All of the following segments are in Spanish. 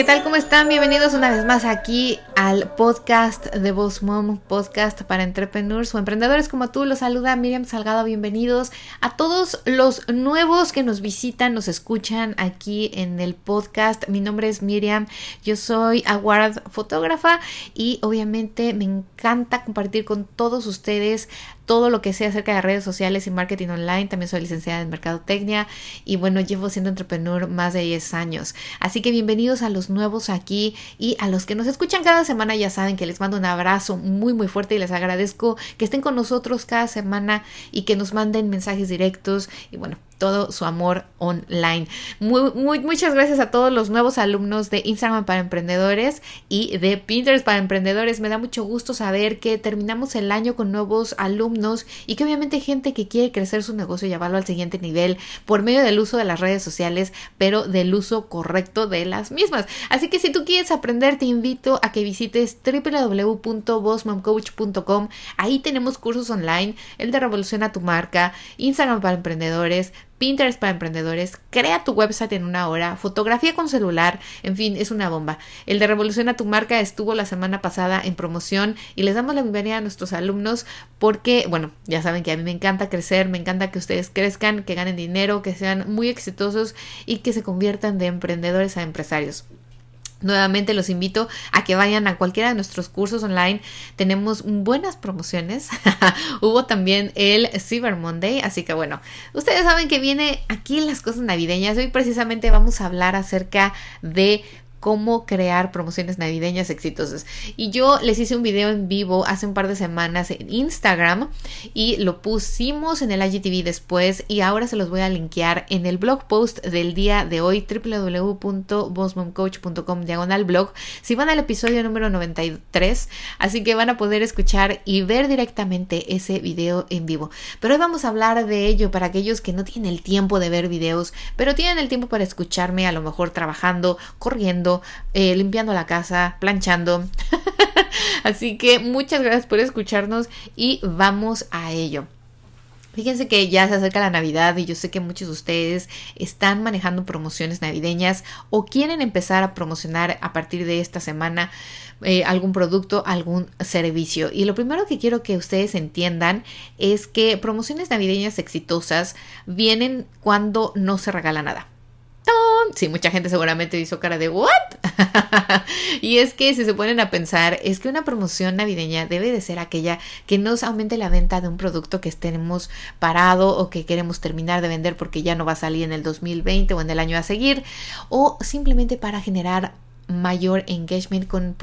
¿Qué tal? ¿Cómo están? Bienvenidos una vez más aquí al podcast de Boss Mom, podcast para entrepreneurs o emprendedores como tú. Los saluda Miriam Salgado. Bienvenidos a todos los nuevos que nos visitan, nos escuchan aquí en el podcast. Mi nombre es Miriam, yo soy award fotógrafa y obviamente me encanta compartir con todos ustedes todo lo que sé acerca de redes sociales y marketing online. También soy licenciada en Mercadotecnia y bueno, llevo siendo entrepreneur más de 10 años. Así que bienvenidos a los nuevos aquí y a los que nos escuchan cada semana ya saben que les mando un abrazo muy muy fuerte y les agradezco que estén con nosotros cada semana y que nos manden mensajes directos y bueno, todo su amor online. Muy, muy, muchas gracias a todos los nuevos alumnos de Instagram para emprendedores y de Pinterest para emprendedores. Me da mucho gusto saber que terminamos el año con nuevos alumnos y que obviamente gente que quiere crecer su negocio y llevarlo al siguiente nivel por medio del uso de las redes sociales, pero del uso correcto de las mismas. Así que si tú quieres aprender, te invito a que visites www.bossmomcoach.com. Ahí tenemos cursos online, el de Revoluciona tu marca, Instagram para emprendedores, Pinterest para emprendedores, crea tu website en una hora, fotografía con celular, en fin, es una bomba. El de Revoluciona tu marca estuvo la semana pasada en promoción y les damos la bienvenida a nuestros alumnos porque, bueno, ya saben que a mí me encanta crecer, me encanta que ustedes crezcan, que ganen dinero, que sean muy exitosos y que se conviertan de emprendedores a empresarios. Nuevamente los invito a que vayan a cualquiera de nuestros cursos online. Tenemos buenas promociones. Hubo también el Cyber Monday. Así que bueno, ustedes saben que viene aquí las cosas navideñas. Hoy precisamente vamos a hablar acerca de cómo crear promociones navideñas exitosas. Y yo les hice un video en vivo hace un par de semanas en Instagram y lo pusimos en el IGTV después y ahora se los voy a linkear en el blog post del día de hoy www.bossmomcoach.com diagonal blog si van al episodio número 93 así que van a poder escuchar y ver directamente ese video en vivo pero hoy vamos a hablar de ello para aquellos que no tienen el tiempo de ver videos pero tienen el tiempo para escucharme a lo mejor trabajando corriendo eh, limpiando la casa, planchando. Así que muchas gracias por escucharnos y vamos a ello. Fíjense que ya se acerca la Navidad y yo sé que muchos de ustedes están manejando promociones navideñas o quieren empezar a promocionar a partir de esta semana eh, algún producto, algún servicio. Y lo primero que quiero que ustedes entiendan es que promociones navideñas exitosas vienen cuando no se regala nada. Sí, mucha gente seguramente hizo cara de ¿what? y es que si se ponen a pensar, es que una promoción navideña debe de ser aquella que nos aumente la venta de un producto que tenemos parado o que queremos terminar de vender porque ya no va a salir en el 2020 o en el año a seguir o simplemente para generar mayor engagement con,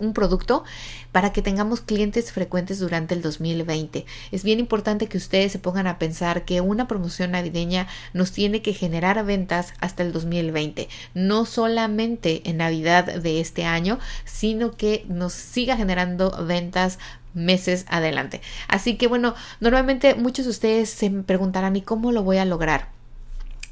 un producto para que tengamos clientes frecuentes durante el 2020. Es bien importante que ustedes se pongan a pensar que una promoción navideña nos tiene que generar ventas hasta el 2020, no solamente en Navidad de este año, sino que nos siga generando ventas meses adelante. Así que bueno, normalmente muchos de ustedes se preguntarán ¿y cómo lo voy a lograr?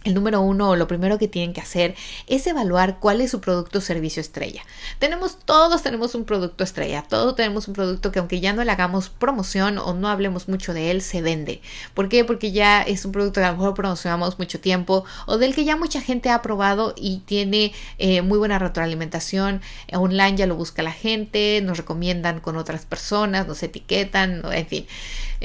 El número uno o lo primero que tienen que hacer es evaluar cuál es su producto o servicio estrella. Tenemos, todos tenemos un producto estrella, todos tenemos un producto que aunque ya no le hagamos promoción o no hablemos mucho de él, se vende. ¿Por qué? Porque ya es un producto que a lo mejor promocionamos mucho tiempo o del que ya mucha gente ha probado y tiene eh, muy buena retroalimentación. Online ya lo busca la gente, nos recomiendan con otras personas, nos etiquetan, en fin.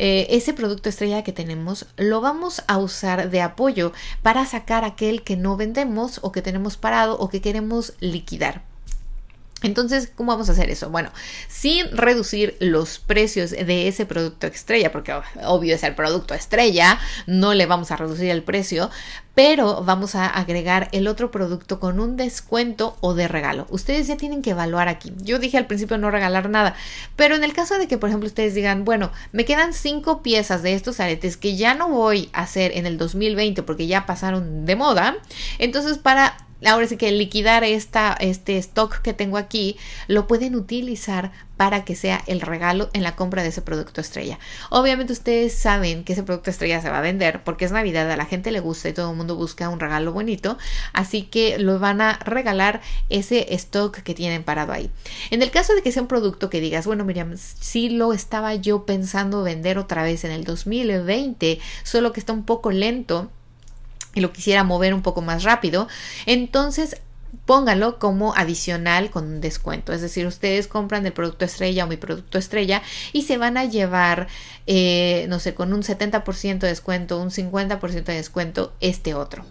Eh, ese producto estrella que tenemos lo vamos a usar de apoyo para sacar aquel que no vendemos o que tenemos parado o que queremos liquidar. Entonces, ¿cómo vamos a hacer eso? Bueno, sin reducir los precios de ese producto estrella, porque obvio es el producto estrella, no le vamos a reducir el precio, pero vamos a agregar el otro producto con un descuento o de regalo. Ustedes ya tienen que evaluar aquí. Yo dije al principio no regalar nada, pero en el caso de que, por ejemplo, ustedes digan, bueno, me quedan cinco piezas de estos aretes que ya no voy a hacer en el 2020 porque ya pasaron de moda, entonces para ahora sí que liquidar esta, este stock que tengo aquí, lo pueden utilizar para que sea el regalo en la compra de ese producto estrella. Obviamente ustedes saben que ese producto estrella se va a vender porque es Navidad, a la gente le gusta y todo el mundo busca un regalo bonito, así que lo van a regalar ese stock que tienen parado ahí. En el caso de que sea un producto que digas, bueno, Miriam, sí lo estaba yo pensando vender otra vez en el 2020, solo que está un poco lento lo quisiera mover un poco más rápido, entonces póngalo como adicional con un descuento. Es decir, ustedes compran el producto estrella o mi producto estrella y se van a llevar, eh, no sé, con un 70% de descuento, un 50% de descuento, este otro.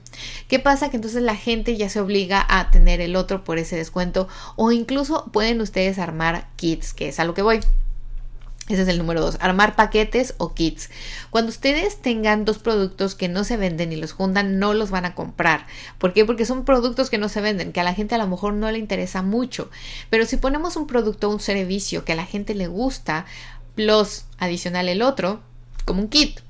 ¿Qué pasa? Que entonces la gente ya se obliga a tener el otro por ese descuento o incluso pueden ustedes armar kits, que es a lo que voy. Ese es el número dos, armar paquetes o kits. Cuando ustedes tengan dos productos que no se venden y los juntan, no los van a comprar. ¿Por qué? Porque son productos que no se venden, que a la gente a lo mejor no le interesa mucho. Pero si ponemos un producto o un servicio que a la gente le gusta, plus adicional el otro, como un kit,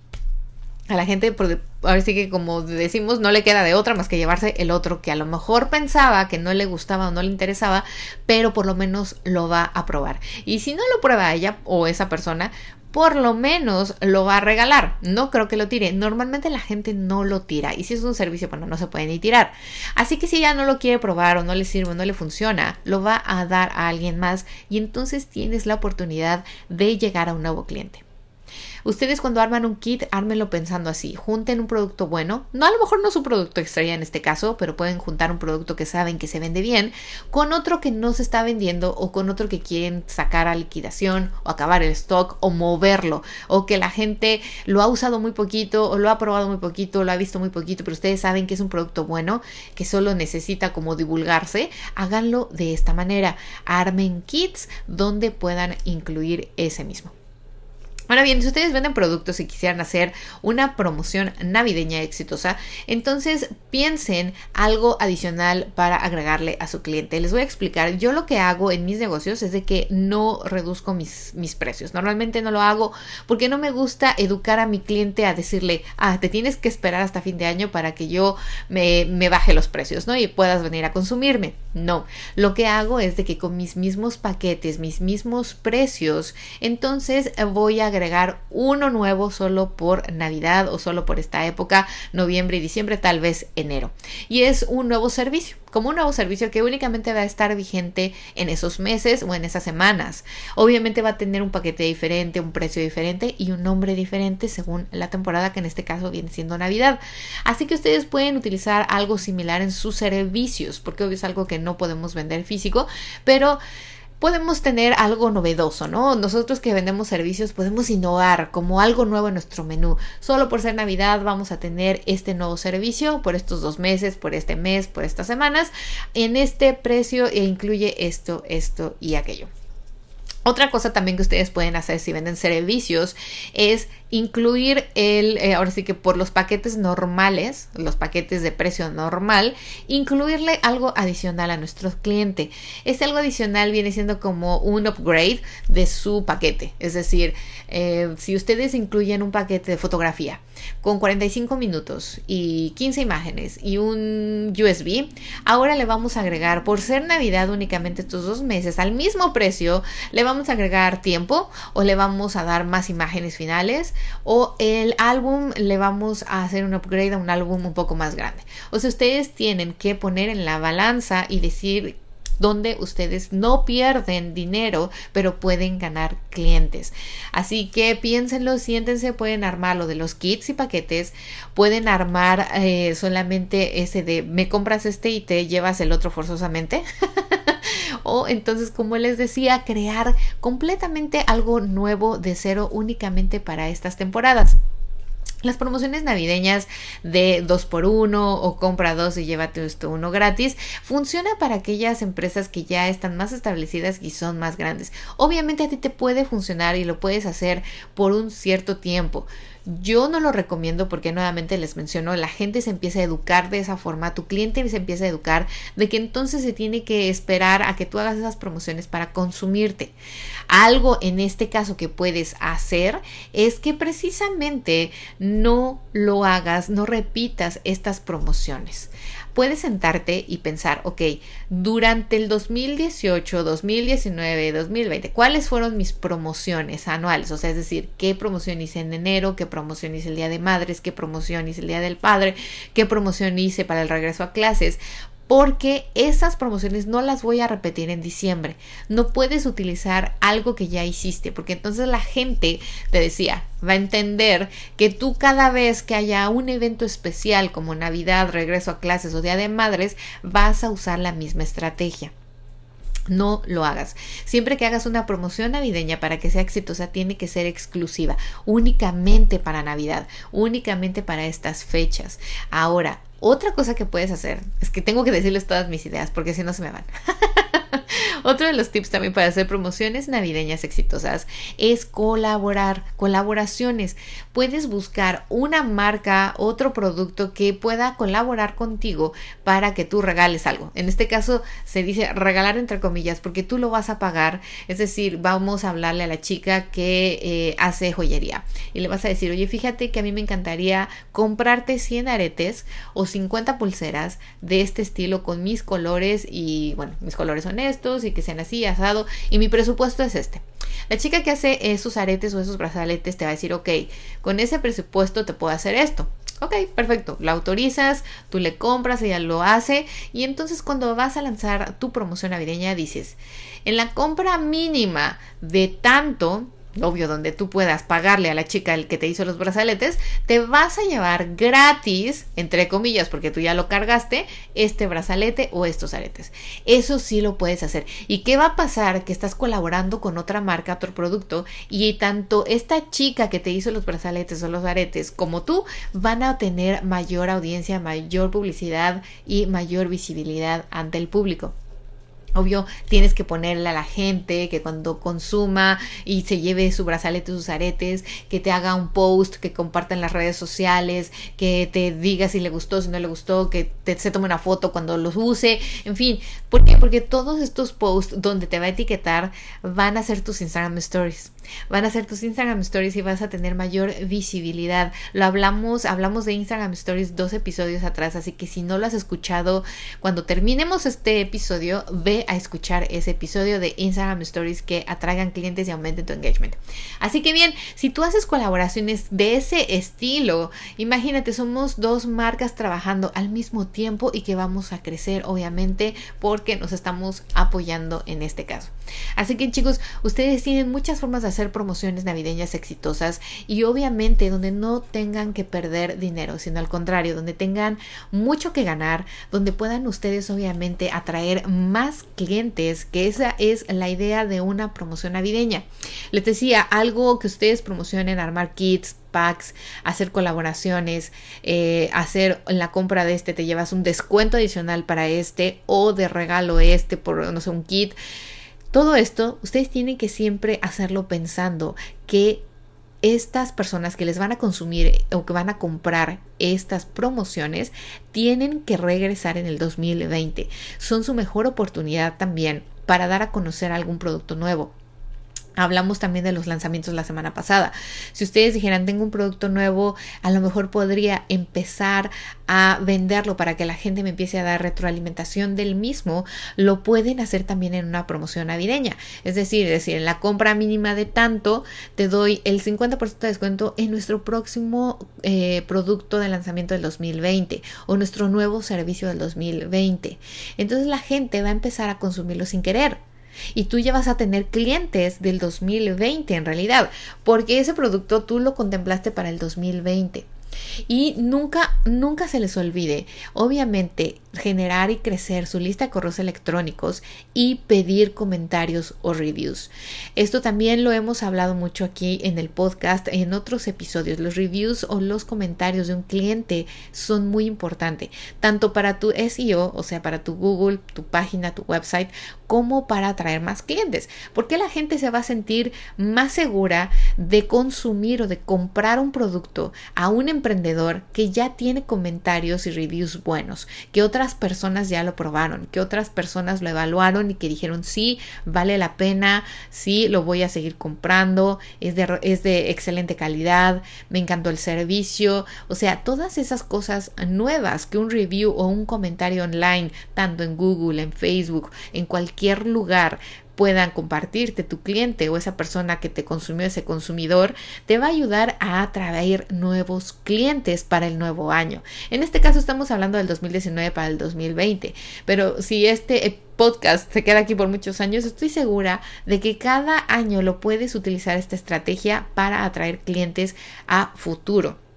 a la gente, por, ahora sí que como decimos, no le queda de otra más que llevarse el otro que a lo mejor pensaba que no le gustaba o no le interesaba, pero por lo menos lo va a probar. Y si no lo prueba ella o esa persona, por lo menos lo va a regalar. No creo que lo tire. Normalmente la gente no lo tira. Y si es un servicio, bueno, no se puede ni tirar. Así que si ya no lo quiere probar o no le sirve o no le funciona, lo va a dar a alguien más y entonces tienes la oportunidad de llegar a un nuevo cliente. Ustedes cuando arman un kit, ármenlo pensando así, junten un producto bueno, no a lo mejor no es un producto estrella en este caso, pero pueden juntar un producto que saben que se vende bien con otro que no se está vendiendo o con otro que quieren sacar a liquidación o acabar el stock o moverlo. O que la gente lo ha usado muy poquito o lo ha probado muy poquito, o lo ha visto muy poquito, pero ustedes saben que es un producto bueno que solo necesita como divulgarse, háganlo de esta manera, armen kits donde puedan incluir ese mismo. Ahora bien, si ustedes venden productos y quisieran hacer una promoción navideña exitosa, entonces piensen algo adicional para agregarle a su cliente. Les voy a explicar, yo lo que hago en mis negocios es de que no reduzco mis, mis precios. Normalmente no lo hago porque no me gusta educar a mi cliente a decirle, ah, te tienes que esperar hasta fin de año para que yo me, me baje los precios, ¿no? Y puedas venir a consumirme. No, lo que hago es de que con mis mismos paquetes, mis mismos precios, entonces voy a agregar uno nuevo solo por Navidad o solo por esta época, noviembre y diciembre, tal vez enero. Y es un nuevo servicio como un nuevo servicio que únicamente va a estar vigente en esos meses o en esas semanas. Obviamente va a tener un paquete diferente, un precio diferente y un nombre diferente según la temporada que en este caso viene siendo Navidad. Así que ustedes pueden utilizar algo similar en sus servicios porque obvio es algo que no podemos vender físico, pero podemos tener algo novedoso, ¿no? Nosotros que vendemos servicios podemos innovar como algo nuevo en nuestro menú. Solo por ser Navidad vamos a tener este nuevo servicio por estos dos meses, por este mes, por estas semanas, en este precio e incluye esto, esto y aquello. Otra cosa también que ustedes pueden hacer si venden servicios es incluir el, eh, ahora sí que por los paquetes normales, los paquetes de precio normal, incluirle algo adicional a nuestro cliente. Este algo adicional viene siendo como un upgrade de su paquete. Es decir, eh, si ustedes incluyen un paquete de fotografía con 45 minutos y 15 imágenes y un USB, ahora le vamos a agregar, por ser Navidad únicamente estos dos meses, al mismo precio, le vamos a agregar tiempo o le vamos a dar más imágenes finales o el álbum le vamos a hacer un upgrade a un álbum un poco más grande. O sea, ustedes tienen que poner en la balanza y decir donde ustedes no pierden dinero, pero pueden ganar clientes. Así que piénsenlo, siéntense, pueden armar lo de los kits y paquetes, pueden armar eh, solamente ese de me compras este y te llevas el otro forzosamente. o entonces, como les decía, crear completamente algo nuevo de cero únicamente para estas temporadas. Las promociones navideñas de 2 por 1 o compra 2 y llévate esto uno gratis funciona para aquellas empresas que ya están más establecidas y son más grandes. Obviamente a ti te puede funcionar y lo puedes hacer por un cierto tiempo. Yo no lo recomiendo porque nuevamente les menciono, la gente se empieza a educar de esa forma, tu cliente se empieza a educar de que entonces se tiene que esperar a que tú hagas esas promociones para consumirte. Algo en este caso que puedes hacer es que precisamente no lo hagas, no repitas estas promociones. Puedes sentarte y pensar, ok, durante el 2018, 2019, 2020, ¿cuáles fueron mis promociones anuales? O sea, es decir, ¿qué promoción hice en enero? ¿Qué promoción hice el Día de Madres? ¿Qué promoción hice el Día del Padre? ¿Qué promoción hice para el regreso a clases? Porque esas promociones no las voy a repetir en diciembre. No puedes utilizar algo que ya hiciste, porque entonces la gente, te decía, va a entender que tú cada vez que haya un evento especial como Navidad, regreso a clases o Día de Madres, vas a usar la misma estrategia. No lo hagas. Siempre que hagas una promoción navideña para que sea exitosa, tiene que ser exclusiva, únicamente para Navidad, únicamente para estas fechas. Ahora, otra cosa que puedes hacer es que tengo que decirles todas mis ideas porque si no se me van. Otro de los tips también para hacer promociones navideñas exitosas es colaborar, colaboraciones. Puedes buscar una marca, otro producto que pueda colaborar contigo para que tú regales algo. En este caso se dice regalar entre comillas porque tú lo vas a pagar. Es decir, vamos a hablarle a la chica que eh, hace joyería y le vas a decir, oye, fíjate que a mí me encantaría comprarte 100 aretes o 50 pulseras de este estilo con mis colores y bueno, mis colores son estos y que sean así, asado y mi presupuesto es este. La chica que hace esos aretes o esos brazaletes te va a decir, ok, con ese presupuesto te puedo hacer esto. Ok, perfecto, la autorizas, tú le compras, ella lo hace y entonces cuando vas a lanzar tu promoción navideña dices, en la compra mínima de tanto, obvio, donde tú puedas pagarle a la chica el que te hizo los brazaletes, te vas a llevar gratis, entre comillas, porque tú ya lo cargaste, este brazalete o estos aretes. Eso sí lo puedes hacer. ¿Y qué va a pasar? Que estás colaborando con otra marca, otro producto, y tanto esta chica que te hizo los brazaletes o los aretes como tú van a tener mayor audiencia, mayor publicidad y mayor visibilidad ante el público. Obvio, tienes que ponerle a la gente que cuando consuma y se lleve su brazalete, sus aretes, que te haga un post, que comparta en las redes sociales, que te diga si le gustó, si no le gustó, que te, se tome una foto cuando los use, en fin. ¿Por qué? Porque todos estos posts donde te va a etiquetar van a ser tus Instagram Stories. Van a ser tus Instagram Stories y vas a tener mayor visibilidad. Lo hablamos, hablamos de Instagram Stories dos episodios atrás, así que si no lo has escuchado, cuando terminemos este episodio, ve a escuchar ese episodio de Instagram Stories que atraigan clientes y aumenten tu engagement. Así que bien, si tú haces colaboraciones de ese estilo, imagínate, somos dos marcas trabajando al mismo tiempo y que vamos a crecer, obviamente, porque nos estamos apoyando en este caso. Así que chicos, ustedes tienen muchas formas de hacer promociones navideñas exitosas y obviamente donde no tengan que perder dinero, sino al contrario, donde tengan mucho que ganar, donde puedan ustedes obviamente atraer más clientes, que esa es la idea de una promoción navideña. Les decía, algo que ustedes promocionen, armar kits, packs, hacer colaboraciones, eh, hacer la compra de este, te llevas un descuento adicional para este o de regalo este por, no sé, un kit. Todo esto, ustedes tienen que siempre hacerlo pensando que estas personas que les van a consumir o que van a comprar estas promociones tienen que regresar en el 2020. Son su mejor oportunidad también para dar a conocer algún producto nuevo. Hablamos también de los lanzamientos la semana pasada. Si ustedes dijeran, tengo un producto nuevo, a lo mejor podría empezar a venderlo para que la gente me empiece a dar retroalimentación del mismo, lo pueden hacer también en una promoción navideña. Es decir, decir, en la compra mínima de tanto, te doy el 50% de descuento en nuestro próximo eh, producto de lanzamiento del 2020 o nuestro nuevo servicio del 2020. Entonces la gente va a empezar a consumirlo sin querer y tú ya vas a tener clientes del 2020 en realidad, porque ese producto tú lo contemplaste para el 2020. Y nunca, nunca se les olvide, obviamente, generar y crecer su lista de correos electrónicos y pedir comentarios o reviews. Esto también lo hemos hablado mucho aquí en el podcast, en otros episodios. Los reviews o los comentarios de un cliente son muy importantes, tanto para tu SEO, o sea, para tu Google, tu página, tu website, como para atraer más clientes. Porque la gente se va a sentir más segura de consumir o de comprar un producto a un emprendedor que ya tiene comentarios y reviews buenos, que otras personas ya lo probaron, que otras personas lo evaluaron y que dijeron sí, vale la pena, sí, lo voy a seguir comprando, es de, es de excelente calidad, me encantó el servicio, o sea, todas esas cosas nuevas que un review o un comentario online, tanto en Google, en Facebook, en cualquier lugar, puedan compartirte tu cliente o esa persona que te consumió, ese consumidor, te va a ayudar a atraer nuevos clientes para el nuevo año. En este caso estamos hablando del 2019 para el 2020, pero si este podcast se queda aquí por muchos años, estoy segura de que cada año lo puedes utilizar esta estrategia para atraer clientes a futuro.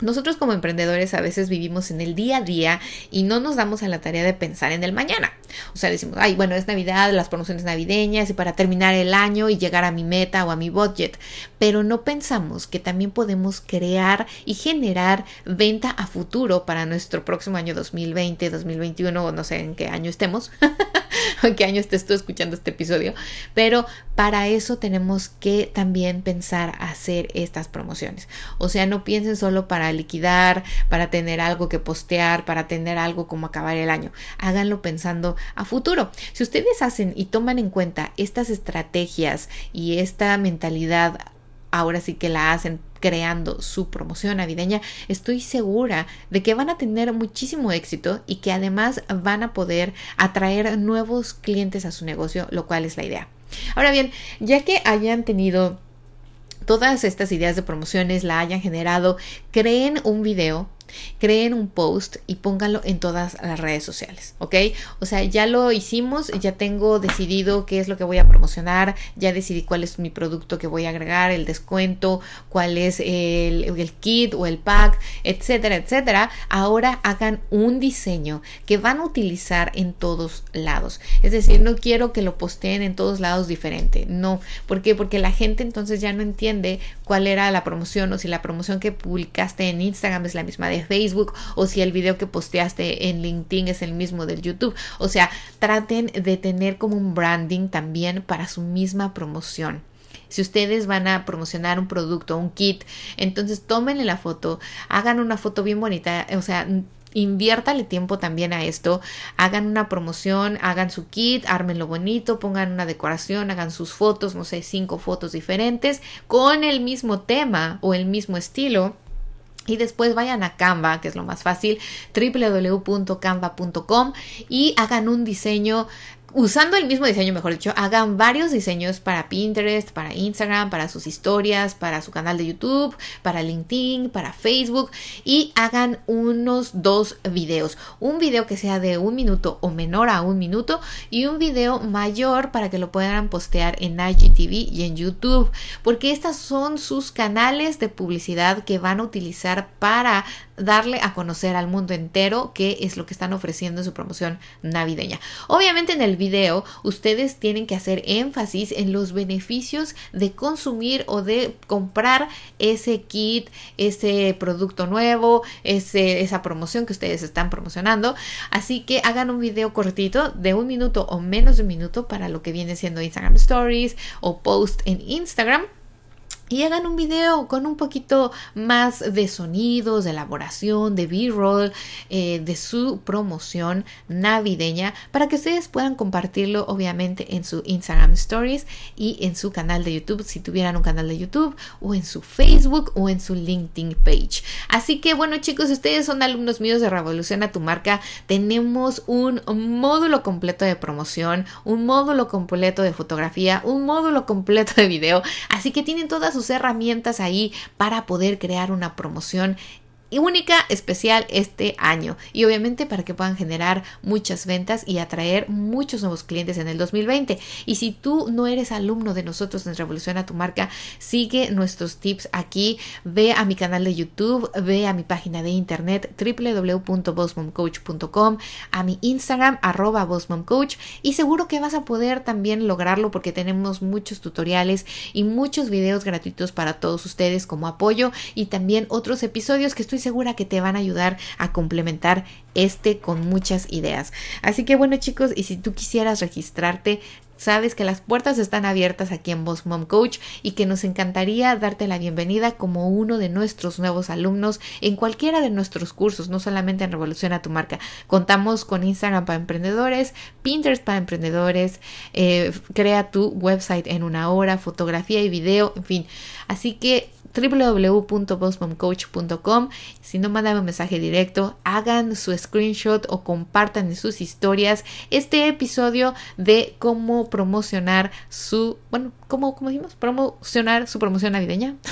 Nosotros como emprendedores a veces vivimos en el día a día y no nos damos a la tarea de pensar en el mañana. O sea, decimos, ay, bueno, es Navidad, las promociones navideñas y para terminar el año y llegar a mi meta o a mi budget. Pero no pensamos que también podemos crear y generar venta a futuro para nuestro próximo año 2020, 2021 o no sé en qué año estemos. en qué año estés tú escuchando este episodio. Pero para eso tenemos que también pensar hacer estas promociones. O sea, no piensen solo para liquidar, para tener algo que postear, para tener algo como acabar el año. Háganlo pensando a futuro. Si ustedes hacen y toman en cuenta estas estrategias y esta mentalidad ahora sí que la hacen creando su promoción navideña, estoy segura de que van a tener muchísimo éxito y que además van a poder atraer nuevos clientes a su negocio, lo cual es la idea. Ahora bien, ya que hayan tenido todas estas ideas de promociones, la hayan generado, creen un video creen un post y pónganlo en todas las redes sociales, ¿ok? O sea, ya lo hicimos, ya tengo decidido qué es lo que voy a promocionar, ya decidí cuál es mi producto que voy a agregar, el descuento, cuál es el, el kit o el pack, etcétera, etcétera. Ahora hagan un diseño que van a utilizar en todos lados. Es decir, no quiero que lo posteen en todos lados diferente, no. ¿Por qué? Porque la gente entonces ya no entiende cuál era la promoción o si la promoción que publicaste en Instagram es la misma de Facebook o si el video que posteaste en LinkedIn es el mismo del YouTube. O sea, traten de tener como un branding también para su misma promoción. Si ustedes van a promocionar un producto, un kit, entonces tómenle la foto, hagan una foto bien bonita, o sea, inviértale tiempo también a esto, hagan una promoción, hagan su kit, ármenlo bonito, pongan una decoración, hagan sus fotos, no sé, cinco fotos diferentes con el mismo tema o el mismo estilo y después vayan a Canva, que es lo más fácil, www.canva.com y hagan un diseño usando el mismo diseño, mejor dicho, hagan varios diseños para Pinterest, para Instagram, para sus historias, para su canal de YouTube, para LinkedIn, para Facebook y hagan unos dos videos. Un video que sea de un minuto o menor a un minuto y un video mayor para que lo puedan postear en IGTV y en YouTube, porque estas son sus canales de publicidad que van a utilizar para darle a conocer al mundo entero qué es lo que están ofreciendo en su promoción navideña. Obviamente en el video ustedes tienen que hacer énfasis en los beneficios de consumir o de comprar ese kit, ese producto nuevo, esa promoción que ustedes están promocionando. Así que hagan un video cortito de un minuto o menos de un minuto para lo que viene siendo Instagram Stories o post en Instagram y hagan un video con un poquito más de sonidos, de elaboración, de B-roll, eh, de su promoción navideña para que ustedes puedan compartirlo obviamente en su Instagram Stories y en su canal de YouTube si tuvieran un canal de YouTube o en su Facebook o en su LinkedIn page. Así que bueno chicos, ustedes son alumnos míos de Revolución a tu marca. Tenemos un módulo completo de promoción, un módulo completo de fotografía, un módulo completo de video. Así que tienen todas sus herramientas ahí para poder crear una promoción única, especial este año y obviamente para que puedan generar muchas ventas y atraer muchos nuevos clientes en el 2020. Y si tú no eres alumno de nosotros en Revolución a tu marca, sigue nuestros tips aquí, ve a mi canal de YouTube, ve a mi página de internet www.bossmomcoach.com, a mi Instagram arroba bossmomcoach y seguro que vas a poder también lograrlo porque tenemos muchos tutoriales y muchos videos gratuitos para todos ustedes como apoyo y también otros episodios que estoy estoy segura que te van a ayudar a complementar este con muchas ideas. Así que bueno chicos, y si tú quisieras registrarte, Sabes que las puertas están abiertas aquí en Boss Mom Coach y que nos encantaría darte la bienvenida como uno de nuestros nuevos alumnos en cualquiera de nuestros cursos, no solamente en Revolución a tu marca. Contamos con Instagram para emprendedores, Pinterest para emprendedores, eh, crea tu website en una hora, fotografía y video, en fin. Así que www.bossmomcoach.com. Si no, mandan un mensaje directo, hagan su screenshot o compartan en sus historias este episodio de cómo promocionar su, bueno, ¿cómo, cómo decimos? Promocionar su promoción navideña.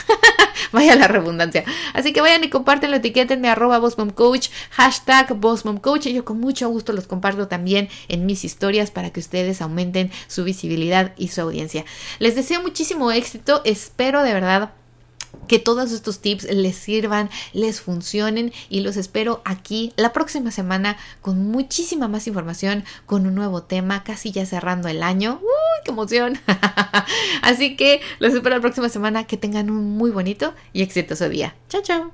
Vaya la redundancia. Así que vayan y compártenlo, etiquétenme arroba bossmomcoach, hashtag bossmomcoach. Y yo con mucho gusto los comparto también en mis historias para que ustedes aumenten su visibilidad y su audiencia. Les deseo muchísimo éxito. Espero de verdad que todos estos tips les sirvan, les funcionen y los espero aquí la próxima semana con muchísima más información, con un nuevo tema, casi ya cerrando el año. ¡Uy, qué emoción! Así que los espero la próxima semana, que tengan un muy bonito y exitoso día. Chao, chao.